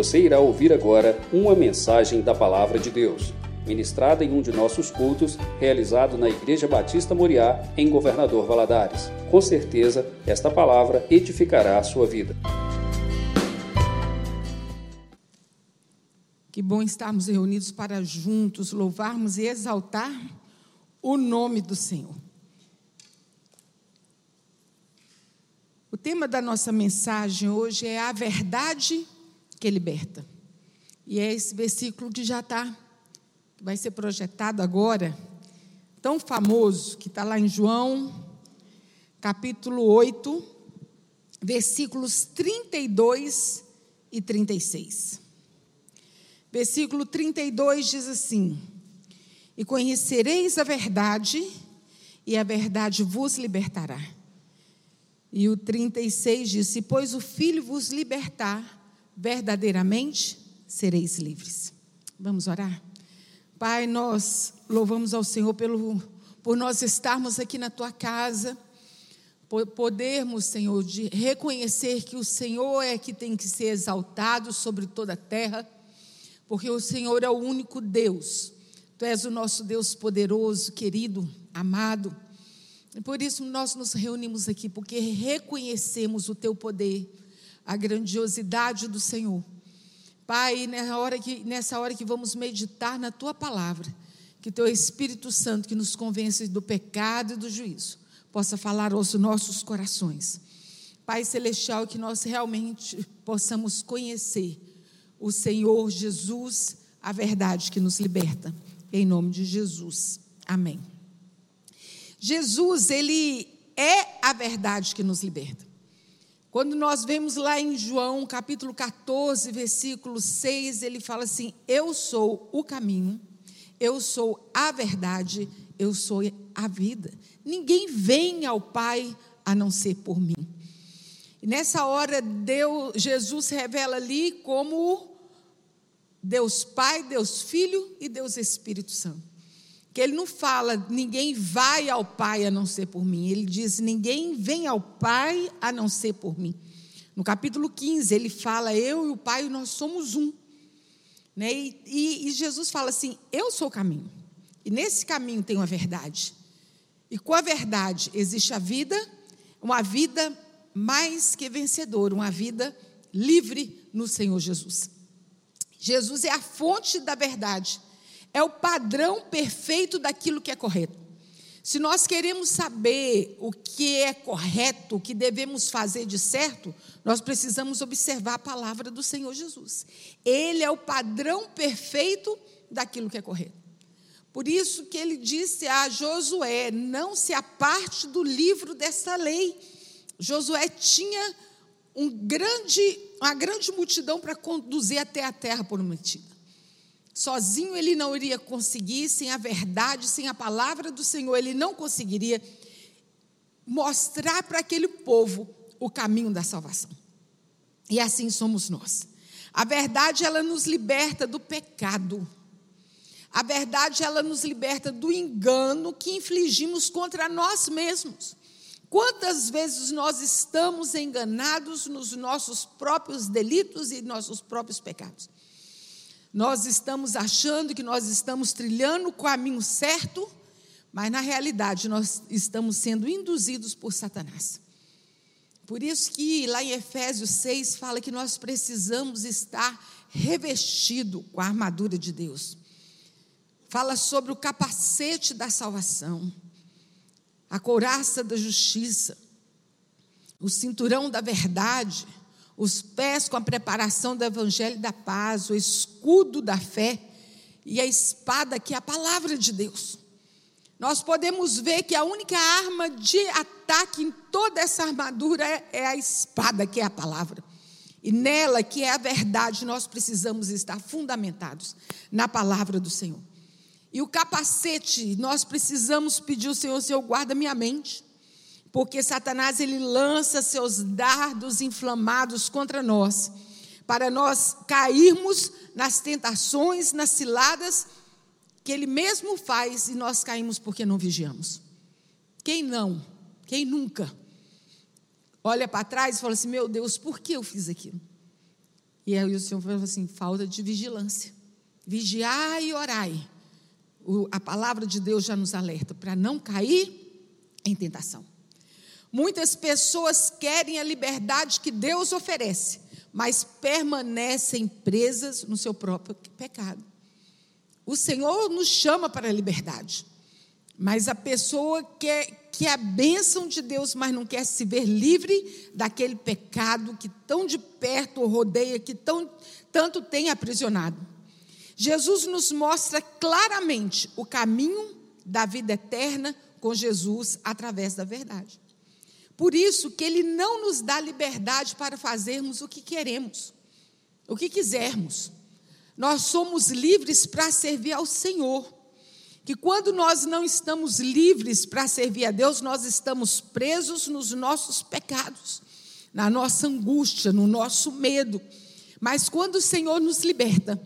Você irá ouvir agora uma mensagem da Palavra de Deus, ministrada em um de nossos cultos, realizado na Igreja Batista Moriá, em Governador Valadares. Com certeza, esta palavra edificará a sua vida. Que bom estarmos reunidos para juntos louvarmos e exaltar o nome do Senhor. O tema da nossa mensagem hoje é a verdade que liberta. E é esse versículo que já está, que vai ser projetado agora, tão famoso, que está lá em João, capítulo 8, versículos 32 e 36. Versículo 32 diz assim: E conhecereis a verdade, e a verdade vos libertará. E o 36 diz: Se, pois, o Filho vos libertar, verdadeiramente sereis livres. Vamos orar? Pai, nós louvamos ao Senhor pelo, por nós estarmos aqui na tua casa, por podermos, Senhor, de reconhecer que o Senhor é que tem que ser exaltado sobre toda a terra, porque o Senhor é o único Deus. Tu és o nosso Deus poderoso, querido, amado. E por isso nós nos reunimos aqui, porque reconhecemos o teu poder, a grandiosidade do Senhor. Pai, nessa hora que, nessa hora que vamos meditar na tua palavra, que teu Espírito Santo, que nos convence do pecado e do juízo, possa falar aos nossos corações. Pai Celestial, que nós realmente possamos conhecer o Senhor Jesus, a verdade que nos liberta. Em nome de Jesus. Amém. Jesus, ele é a verdade que nos liberta. Quando nós vemos lá em João, capítulo 14, versículo 6, ele fala assim: Eu sou o caminho, eu sou a verdade, eu sou a vida. Ninguém vem ao Pai a não ser por mim. E nessa hora, Deus, Jesus revela ali como Deus Pai, Deus Filho e Deus Espírito Santo que ele não fala, ninguém vai ao Pai a não ser por mim. Ele diz, ninguém vem ao Pai a não ser por mim. No capítulo 15, ele fala, eu e o Pai, nós somos um. Né? E, e, e Jesus fala assim: eu sou o caminho. E nesse caminho tem uma verdade. E com a verdade existe a vida, uma vida mais que vencedora, uma vida livre no Senhor Jesus. Jesus é a fonte da verdade é o padrão perfeito daquilo que é correto. Se nós queremos saber o que é correto, o que devemos fazer de certo, nós precisamos observar a palavra do Senhor Jesus. Ele é o padrão perfeito daquilo que é correto. Por isso que ele disse a Josué: não se aparte do livro dessa lei. Josué tinha um grande, uma grande multidão para conduzir até a terra prometida. Sozinho ele não iria conseguir, sem a verdade, sem a palavra do Senhor, ele não conseguiria mostrar para aquele povo o caminho da salvação. E assim somos nós. A verdade, ela nos liberta do pecado. A verdade, ela nos liberta do engano que infligimos contra nós mesmos. Quantas vezes nós estamos enganados nos nossos próprios delitos e nossos próprios pecados? Nós estamos achando que nós estamos trilhando o caminho certo, mas na realidade nós estamos sendo induzidos por Satanás. Por isso que lá em Efésios 6 fala que nós precisamos estar revestido com a armadura de Deus. Fala sobre o capacete da salvação, a couraça da justiça, o cinturão da verdade, os pés com a preparação do evangelho da paz, o escudo da fé e a espada que é a palavra de Deus. Nós podemos ver que a única arma de ataque em toda essa armadura é, é a espada, que é a palavra. E nela, que é a verdade, nós precisamos estar fundamentados na palavra do Senhor. E o capacete, nós precisamos pedir ao Senhor, Senhor, guarda minha mente porque Satanás ele lança seus dardos inflamados contra nós, para nós cairmos nas tentações, nas ciladas que ele mesmo faz e nós caímos porque não vigiamos. Quem não? Quem nunca? Olha para trás e fala assim: meu Deus, por que eu fiz aquilo? E aí o Senhor falou assim: falta de vigilância. Vigiai e orai. O, a palavra de Deus já nos alerta para não cair em tentação. Muitas pessoas querem a liberdade que Deus oferece, mas permanecem presas no seu próprio pecado. O Senhor nos chama para a liberdade, mas a pessoa quer, que a bênção de Deus, mas não quer se ver livre daquele pecado que tão de perto o rodeia, que tão, tanto tem aprisionado. Jesus nos mostra claramente o caminho da vida eterna com Jesus através da verdade. Por isso que ele não nos dá liberdade para fazermos o que queremos, o que quisermos. Nós somos livres para servir ao Senhor. Que quando nós não estamos livres para servir a Deus, nós estamos presos nos nossos pecados, na nossa angústia, no nosso medo. Mas quando o Senhor nos liberta,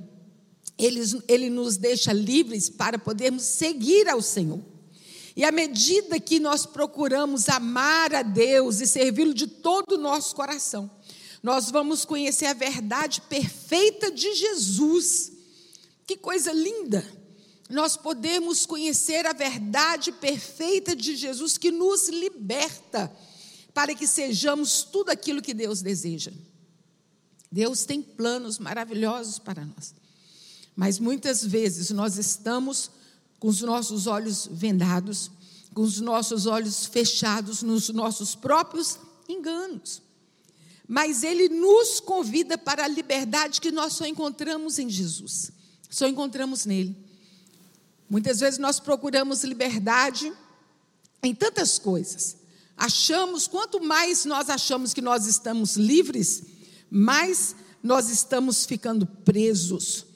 ele, ele nos deixa livres para podermos seguir ao Senhor. E à medida que nós procuramos amar a Deus e servi-lo de todo o nosso coração, nós vamos conhecer a verdade perfeita de Jesus. Que coisa linda! Nós podemos conhecer a verdade perfeita de Jesus que nos liberta para que sejamos tudo aquilo que Deus deseja. Deus tem planos maravilhosos para nós. Mas muitas vezes nós estamos com os nossos olhos vendados, com os nossos olhos fechados nos nossos próprios enganos. Mas Ele nos convida para a liberdade que nós só encontramos em Jesus, só encontramos nele. Muitas vezes nós procuramos liberdade em tantas coisas. Achamos, quanto mais nós achamos que nós estamos livres, mais nós estamos ficando presos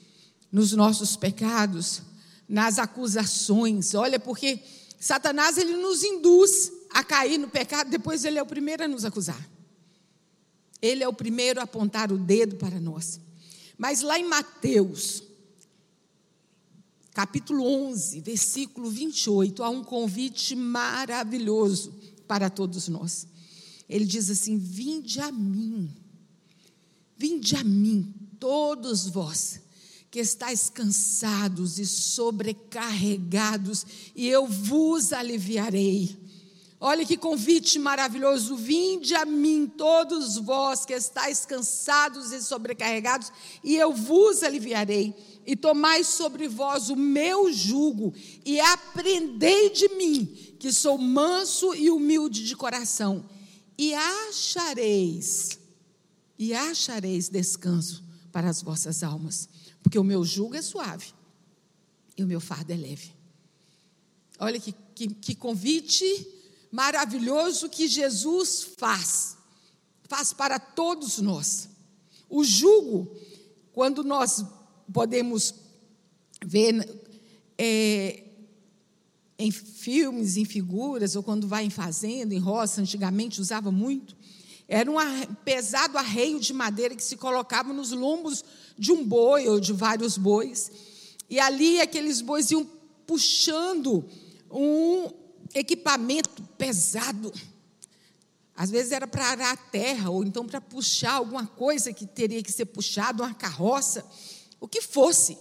nos nossos pecados, nas acusações. Olha, porque Satanás ele nos induz a cair no pecado, depois ele é o primeiro a nos acusar. Ele é o primeiro a apontar o dedo para nós. Mas lá em Mateus, capítulo 11, versículo 28, há um convite maravilhoso para todos nós. Ele diz assim: Vinde a mim, vinde a mim, todos vós que estáis cansados e sobrecarregados, e eu vos aliviarei. Olha que convite maravilhoso. Vinde a mim, todos vós que estáis cansados e sobrecarregados, e eu vos aliviarei. E tomai sobre vós o meu jugo, e aprendei de mim, que sou manso e humilde de coração, e achareis, e achareis descanso para as vossas almas porque o meu jugo é suave e o meu fardo é leve. Olha que, que, que convite maravilhoso que Jesus faz, faz para todos nós. O jugo, quando nós podemos ver é, em filmes, em figuras, ou quando vai em fazenda, em roça, antigamente usava muito, era um pesado arreio de madeira que se colocava nos lombos de um boi ou de vários bois. E ali aqueles bois iam puxando um equipamento pesado. Às vezes era para arar a terra, ou então para puxar alguma coisa que teria que ser puxado, uma carroça, o que fosse.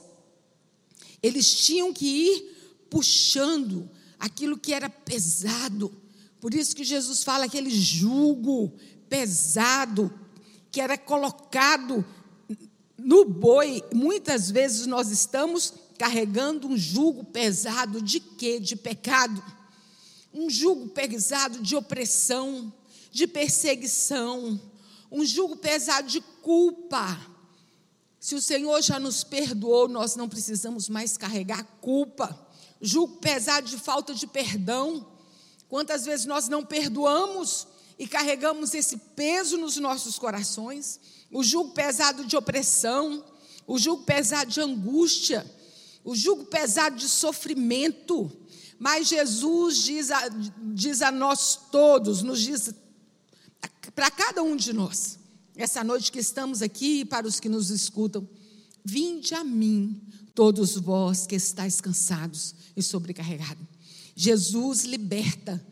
Eles tinham que ir puxando aquilo que era pesado. Por isso que Jesus fala aquele jugo pesado que era colocado no boi, muitas vezes nós estamos carregando um jugo pesado de quê? De pecado. Um jugo pesado de opressão, de perseguição, um jugo pesado de culpa. Se o Senhor já nos perdoou, nós não precisamos mais carregar culpa. Jugo pesado de falta de perdão. Quantas vezes nós não perdoamos e carregamos esse peso nos nossos corações? o jugo pesado de opressão, o jugo pesado de angústia, o jugo pesado de sofrimento. Mas Jesus diz a, diz a nós todos, nos diz para cada um de nós, essa noite que estamos aqui e para os que nos escutam: vinde a mim, todos vós que estáis cansados e sobrecarregados. Jesus liberta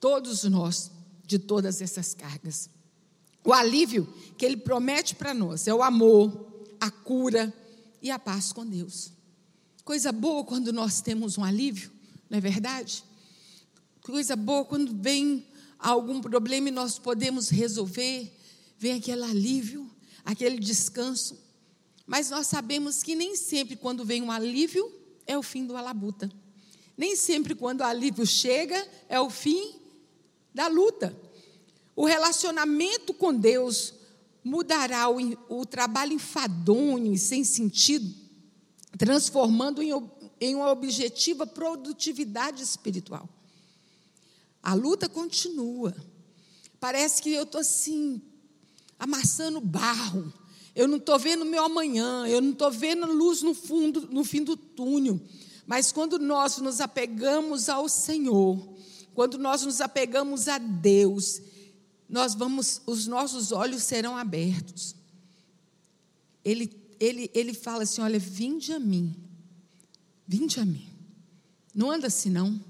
todos nós de todas essas cargas. O alívio que ele promete para nós é o amor, a cura e a paz com Deus. Coisa boa quando nós temos um alívio, não é verdade? Coisa boa quando vem algum problema e nós podemos resolver, vem aquele alívio, aquele descanso. Mas nós sabemos que nem sempre quando vem um alívio é o fim do alabuta. Nem sempre quando o alívio chega é o fim da luta. O relacionamento com Deus mudará o, o trabalho enfadonho e sem sentido, transformando em, em uma objetiva produtividade espiritual. A luta continua. Parece que eu estou assim, amassando barro. Eu não estou vendo meu amanhã, eu não estou vendo luz no fundo, no fim do túnel. Mas quando nós nos apegamos ao Senhor, quando nós nos apegamos a Deus, nós vamos, os nossos olhos serão abertos. Ele, ele, ele fala assim: olha, vinde a mim, vinde a mim. Não anda assim, não.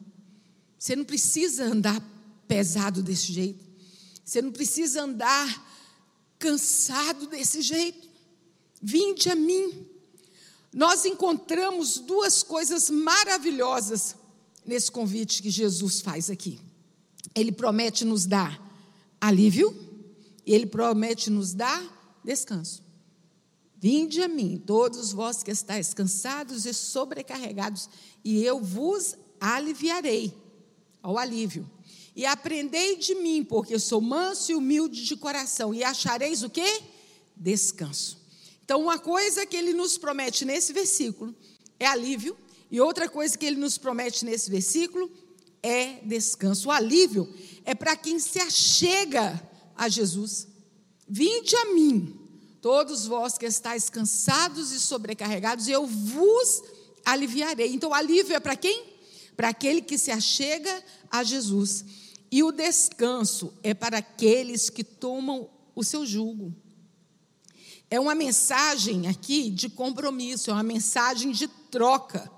Você não precisa andar pesado desse jeito. Você não precisa andar cansado desse jeito. Vinde a mim. Nós encontramos duas coisas maravilhosas nesse convite que Jesus faz aqui. Ele promete nos dar alívio e ele promete nos dar descanso. Vinde a mim, todos vós que estáis cansados e sobrecarregados, e eu vos aliviarei ao alívio. E aprendei de mim, porque sou manso e humilde de coração, e achareis o quê? Descanso. Então, uma coisa que ele nos promete nesse versículo é alívio, e outra coisa que ele nos promete nesse versículo é descanso. O alívio é para quem se achega a Jesus. Vinde a mim, todos vós que estáis cansados e sobrecarregados, e eu vos aliviarei. Então, o alívio é para quem? para aquele que se achega a Jesus. E o descanso é para aqueles que tomam o seu jugo. É uma mensagem aqui de compromisso, é uma mensagem de troca,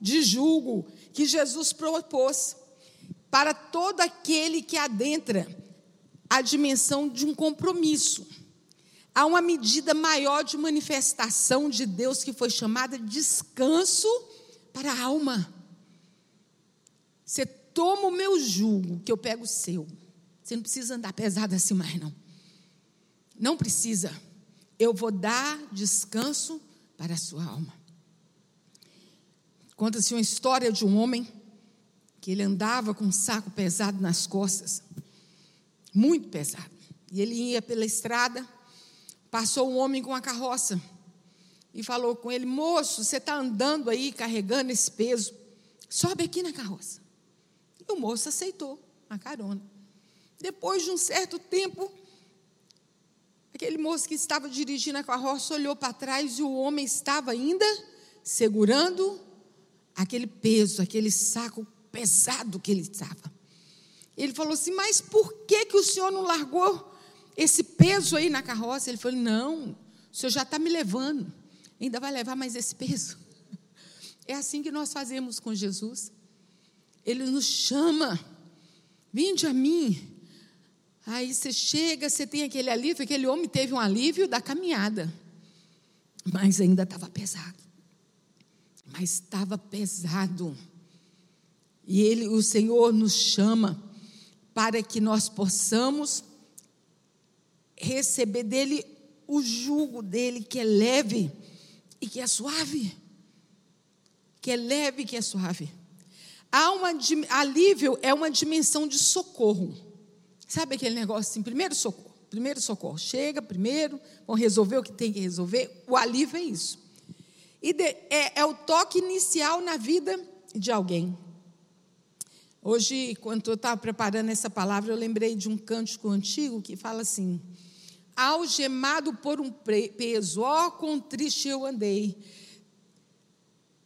de jugo que Jesus propôs para todo aquele que adentra a dimensão de um compromisso. Há uma medida maior de manifestação de Deus que foi chamada descanso para a alma. Você toma o meu jugo, que eu pego o seu. Você não precisa andar pesado assim mais, não. Não precisa. Eu vou dar descanso para a sua alma. Conta-se uma história de um homem que ele andava com um saco pesado nas costas, muito pesado. E ele ia pela estrada, passou um homem com uma carroça e falou com ele: Moço, você está andando aí carregando esse peso, sobe aqui na carroça. E o moço aceitou a carona. Depois de um certo tempo, aquele moço que estava dirigindo a carroça olhou para trás e o homem estava ainda segurando aquele peso, aquele saco pesado que ele estava. Ele falou assim: Mas por que, que o senhor não largou esse peso aí na carroça? Ele falou: Não, o senhor já está me levando, ainda vai levar mais esse peso. É assim que nós fazemos com Jesus. Ele nos chama, vinde a mim. Aí você chega, você tem aquele alívio, aquele homem teve um alívio da caminhada, mas ainda estava pesado. Mas estava pesado. E ele, o Senhor nos chama para que nós possamos receber dele o jugo dele que é leve e que é suave. Que é leve e que é suave. Há uma alívio é uma dimensão de socorro. Sabe aquele negócio assim, primeiro socorro, primeiro socorro. Chega primeiro, vão resolver o que tem que resolver. O alívio é isso. É, é o toque inicial na vida de alguém. Hoje, quando eu estava preparando essa palavra, eu lembrei de um cântico antigo que fala assim: Algemado por um peso, ó, com triste eu andei,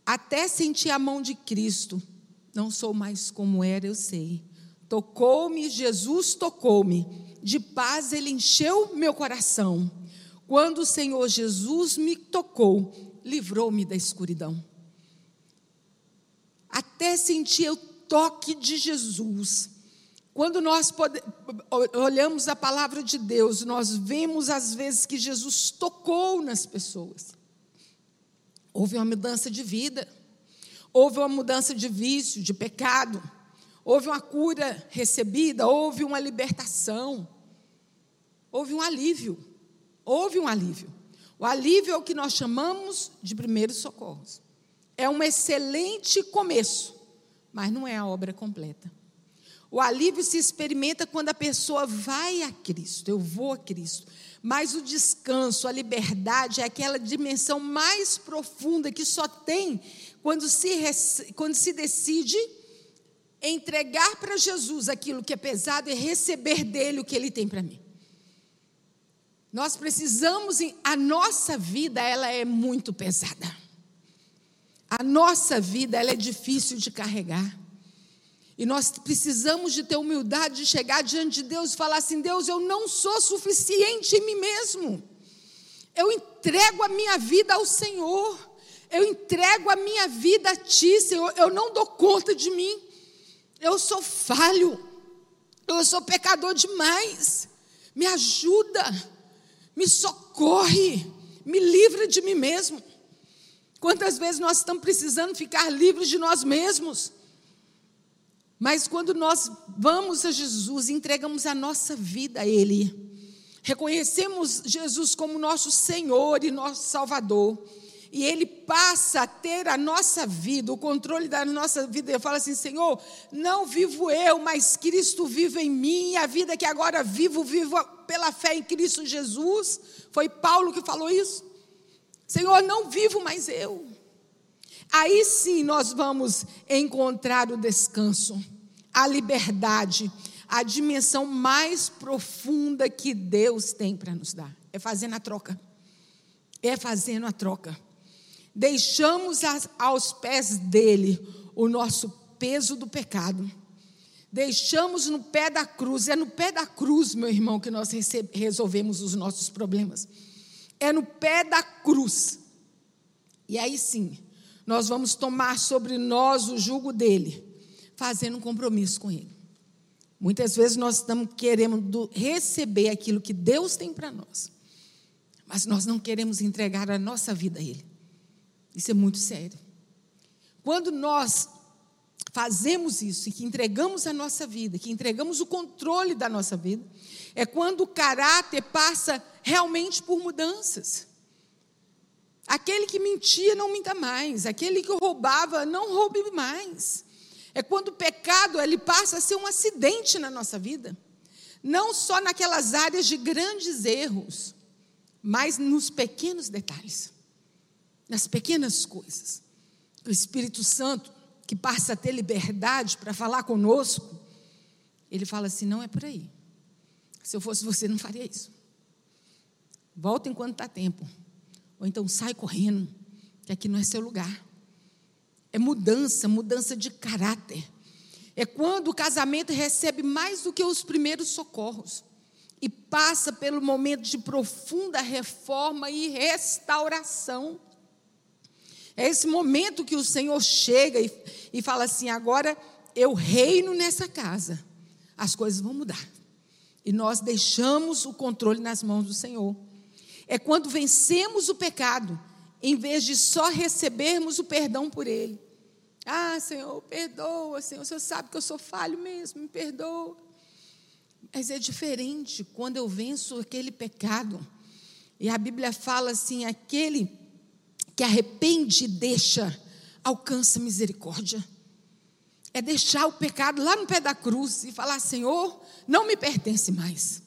até senti a mão de Cristo não sou mais como era, eu sei. Tocou-me, Jesus tocou-me. De paz ele encheu meu coração. Quando o Senhor Jesus me tocou, livrou-me da escuridão. Até sentir o toque de Jesus. Quando nós pode, olhamos a palavra de Deus, nós vemos às vezes que Jesus tocou nas pessoas. Houve uma mudança de vida, houve uma mudança de vício, de pecado, houve uma cura recebida, houve uma libertação, houve um alívio. Houve um alívio. O alívio é o que nós chamamos de primeiros socorros. É um excelente começo, mas não é a obra completa. O alívio se experimenta quando a pessoa vai a Cristo, eu vou a Cristo. Mas o descanso, a liberdade é aquela dimensão mais profunda que só tem quando se, quando se decide entregar para Jesus aquilo que é pesado e receber dele o que ele tem para mim. Nós precisamos, a nossa vida, ela é muito pesada. A nossa vida, ela é difícil de carregar. E nós precisamos de ter humildade de chegar diante de Deus e falar assim: Deus, eu não sou suficiente em mim mesmo. Eu entrego a minha vida ao Senhor. Eu entrego a minha vida a Ti, Senhor. Eu não dou conta de mim. Eu sou falho. Eu sou pecador demais. Me ajuda me socorre, me livra de mim mesmo. Quantas vezes nós estamos precisando ficar livres de nós mesmos? Mas quando nós vamos a Jesus, entregamos a nossa vida a Ele, reconhecemos Jesus como nosso Senhor e nosso Salvador, e Ele passa a ter a nossa vida, o controle da nossa vida. Eu falo assim: Senhor, não vivo eu, mas Cristo vive em mim, e a vida que agora vivo, vivo pela fé em Cristo Jesus. Foi Paulo que falou isso. Senhor, não vivo mais eu. Aí sim nós vamos encontrar o descanso, a liberdade, a dimensão mais profunda que Deus tem para nos dar. É fazendo a troca. É fazendo a troca deixamos aos pés dele o nosso peso do pecado. Deixamos no pé da cruz. É no pé da cruz, meu irmão, que nós resolvemos os nossos problemas. É no pé da cruz. E aí sim, nós vamos tomar sobre nós o jugo dele, fazendo um compromisso com ele. Muitas vezes nós estamos querendo receber aquilo que Deus tem para nós, mas nós não queremos entregar a nossa vida a Ele. Isso é muito sério. Quando nós fazemos isso e que entregamos a nossa vida, que entregamos o controle da nossa vida, é quando o caráter passa realmente por mudanças. Aquele que mentia não minta mais, aquele que roubava não roube mais. É quando o pecado ele passa a ser um acidente na nossa vida, não só naquelas áreas de grandes erros, mas nos pequenos detalhes nas pequenas coisas. O Espírito Santo, que passa a ter liberdade para falar conosco, ele fala assim: não é por aí. Se eu fosse você, não faria isso. Volta enquanto está tempo. Ou então sai correndo, que aqui não é seu lugar. É mudança, mudança de caráter. É quando o casamento recebe mais do que os primeiros socorros e passa pelo momento de profunda reforma e restauração. É esse momento que o Senhor chega e, e fala assim: agora eu reino nessa casa, as coisas vão mudar. E nós deixamos o controle nas mãos do Senhor. É quando vencemos o pecado, em vez de só recebermos o perdão por ele. Ah, Senhor, perdoa, Senhor, o Senhor sabe que eu sou falho mesmo, me perdoa. Mas é diferente quando eu venço aquele pecado. E a Bíblia fala assim: aquele que arrepende e deixa, alcança misericórdia. É deixar o pecado lá no pé da cruz e falar: Senhor, não me pertence mais.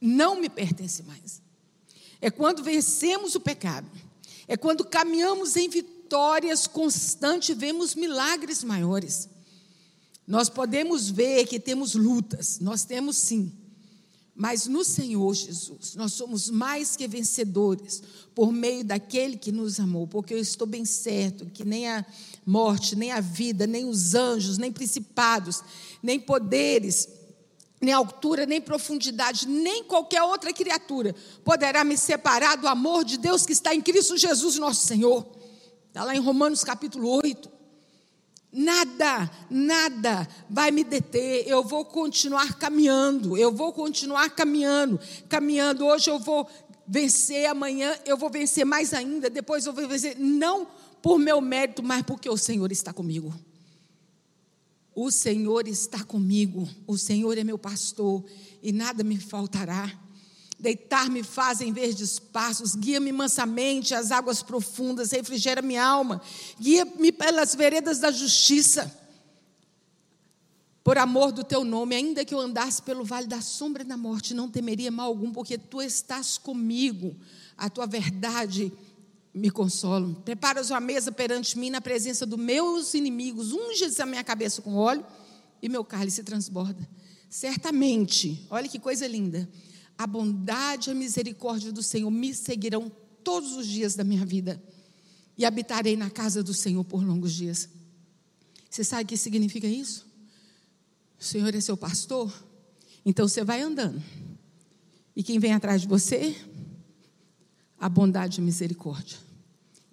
Não me pertence mais. É quando vencemos o pecado. É quando caminhamos em vitórias constantes vemos milagres maiores. Nós podemos ver que temos lutas, nós temos sim. Mas no Senhor Jesus, nós somos mais que vencedores por meio daquele que nos amou, porque eu estou bem certo que nem a morte, nem a vida, nem os anjos, nem principados, nem poderes, nem altura, nem profundidade, nem qualquer outra criatura poderá me separar do amor de Deus que está em Cristo Jesus, nosso Senhor. Está lá em Romanos capítulo 8. Nada, nada vai me deter. Eu vou continuar caminhando. Eu vou continuar caminhando. Caminhando. Hoje eu vou vencer, amanhã eu vou vencer mais ainda. Depois eu vou vencer. Não por meu mérito, mas porque o Senhor está comigo. O Senhor está comigo. O Senhor é meu pastor e nada me faltará. Deitar-me faz em verdes passos, guia-me mansamente às águas profundas, refrigera minha alma, guia-me pelas veredas da justiça. Por amor do teu nome, ainda que eu andasse pelo vale da sombra da morte, não temeria mal algum, porque tu estás comigo. A tua verdade me consola. Preparas uma mesa perante mim na presença dos meus inimigos, unges a minha cabeça com óleo e meu cálice transborda. Certamente, olha que coisa linda a bondade e a misericórdia do Senhor me seguirão todos os dias da minha vida e habitarei na casa do Senhor por longos dias. Você sabe o que significa isso? O Senhor é seu pastor, então você vai andando. E quem vem atrás de você? A bondade e a misericórdia.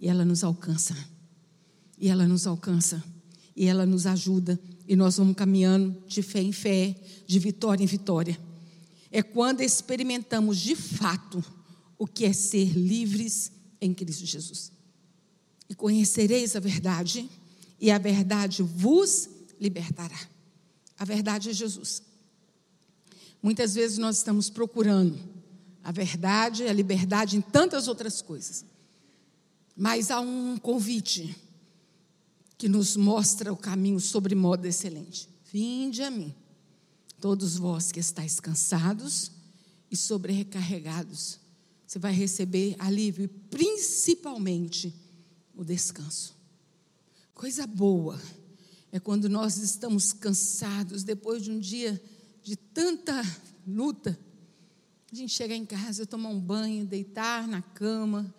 E ela nos alcança. E ela nos alcança. E ela nos ajuda. E nós vamos caminhando de fé em fé, de vitória em vitória é quando experimentamos de fato o que é ser livres em Cristo Jesus. E conhecereis a verdade, e a verdade vos libertará. A verdade é Jesus. Muitas vezes nós estamos procurando a verdade, a liberdade em tantas outras coisas. Mas há um convite que nos mostra o caminho sobre modo excelente. Vinde a mim Todos vós que estáis cansados e sobrecarregados, você vai receber alívio, principalmente o descanso. Coisa boa é quando nós estamos cansados depois de um dia de tanta luta. A gente chegar em casa, tomar um banho, deitar na cama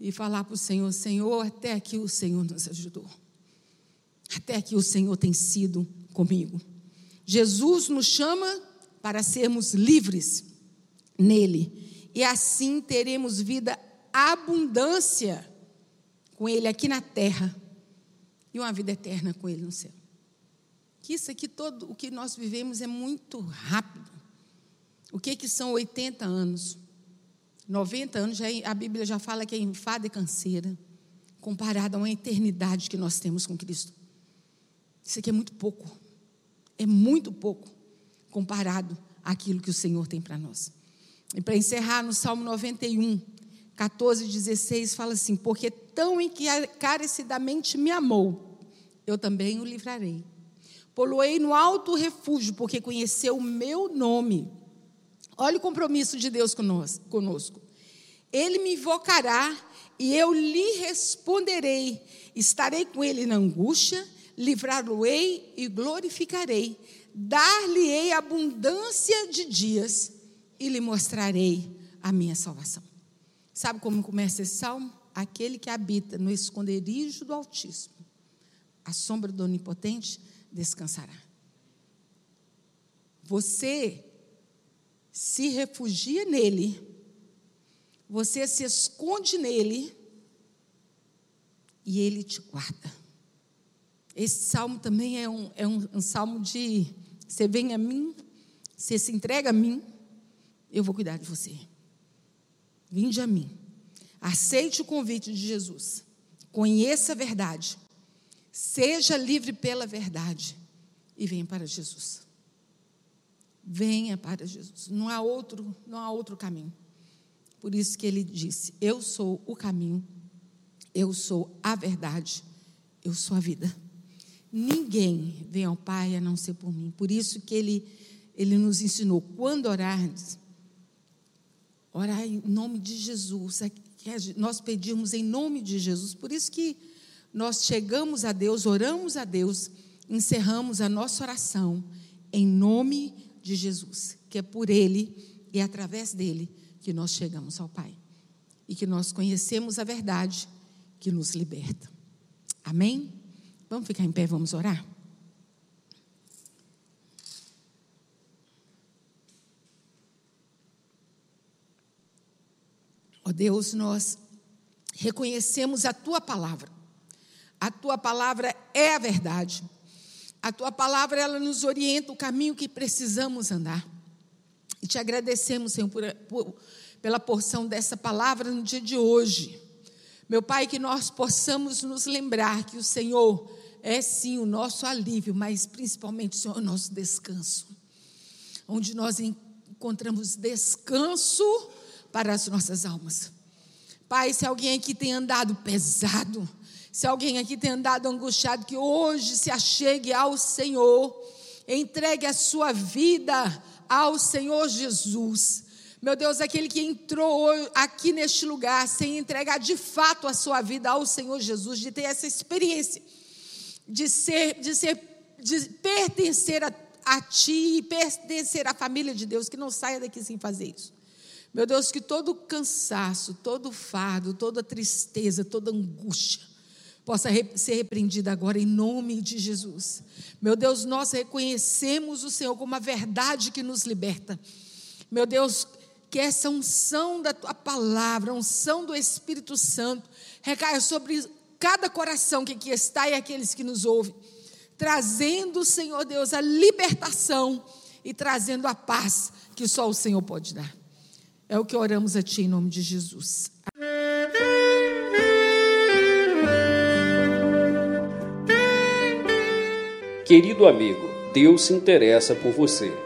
e falar para o Senhor: Senhor, até aqui o Senhor nos ajudou. Até aqui o Senhor tem sido comigo. Jesus nos chama para sermos livres nele. E assim teremos vida abundância com ele aqui na terra e uma vida eterna com ele no céu. Que isso aqui todo o que nós vivemos é muito rápido. O que que são 80 anos? 90 anos, já, é, a Bíblia já fala que é enfada e canseira, comparada a uma eternidade que nós temos com Cristo. Isso aqui é muito pouco é muito pouco comparado àquilo que o Senhor tem para nós. E para encerrar, no Salmo 91, 14 e 16, fala assim: Porque tão encarecidamente me amou, eu também o livrarei. Poloei no alto refúgio, porque conheceu o meu nome. Olha o compromisso de Deus conosco. Ele me invocará e eu lhe responderei. Estarei com ele na angústia livrá-lo-ei e glorificarei, dar-lhe-ei abundância de dias e lhe mostrarei a minha salvação. Sabe como começa esse salmo? Aquele que habita no esconderijo do Altíssimo, a sombra do Onipotente descansará. Você se refugia nele, você se esconde nele e ele te guarda. Esse salmo também é um, é um, um salmo de você vem a mim, você se entrega a mim, eu vou cuidar de você. Vinde a mim. Aceite o convite de Jesus. Conheça a verdade. Seja livre pela verdade. E venha para Jesus. Venha para Jesus. Não há outro, não há outro caminho. Por isso que ele disse: Eu sou o caminho, eu sou a verdade, eu sou a vida. Ninguém vem ao Pai a não ser por mim. Por isso que ele, ele nos ensinou, quando orarmos, orar em nome de Jesus. É nós pedimos em nome de Jesus. Por isso que nós chegamos a Deus, oramos a Deus, encerramos a nossa oração em nome de Jesus, que é por Ele e através dele que nós chegamos ao Pai. E que nós conhecemos a verdade que nos liberta. Amém? Vamos ficar em pé, vamos orar? Ó oh Deus, nós reconhecemos a tua palavra. A tua palavra é a verdade. A tua palavra ela nos orienta o caminho que precisamos andar. E te agradecemos, Senhor, por, por, pela porção dessa palavra no dia de hoje. Meu Pai, que nós possamos nos lembrar que o Senhor é sim o nosso alívio, mas principalmente o Senhor é o nosso descanso. Onde nós encontramos descanso para as nossas almas. Pai, se alguém aqui tem andado pesado, se alguém aqui tem andado angustiado, que hoje se achegue ao Senhor, entregue a sua vida ao Senhor Jesus. Meu Deus, aquele que entrou aqui neste lugar sem entregar de fato a sua vida ao Senhor Jesus, de ter essa experiência, de ser, de ser, de pertencer a, a Ti e pertencer à família de Deus, que não saia daqui sem fazer isso. Meu Deus, que todo cansaço, todo fardo, toda tristeza, toda angústia, possa ser repreendida agora em nome de Jesus. Meu Deus, nós reconhecemos o Senhor como a verdade que nos liberta. Meu Deus, que essa unção da tua palavra, unção do Espírito Santo, recaia sobre cada coração que aqui está e aqueles que nos ouvem, trazendo, Senhor Deus, a libertação e trazendo a paz que só o Senhor pode dar. É o que oramos a Ti em nome de Jesus. Querido amigo, Deus se interessa por você.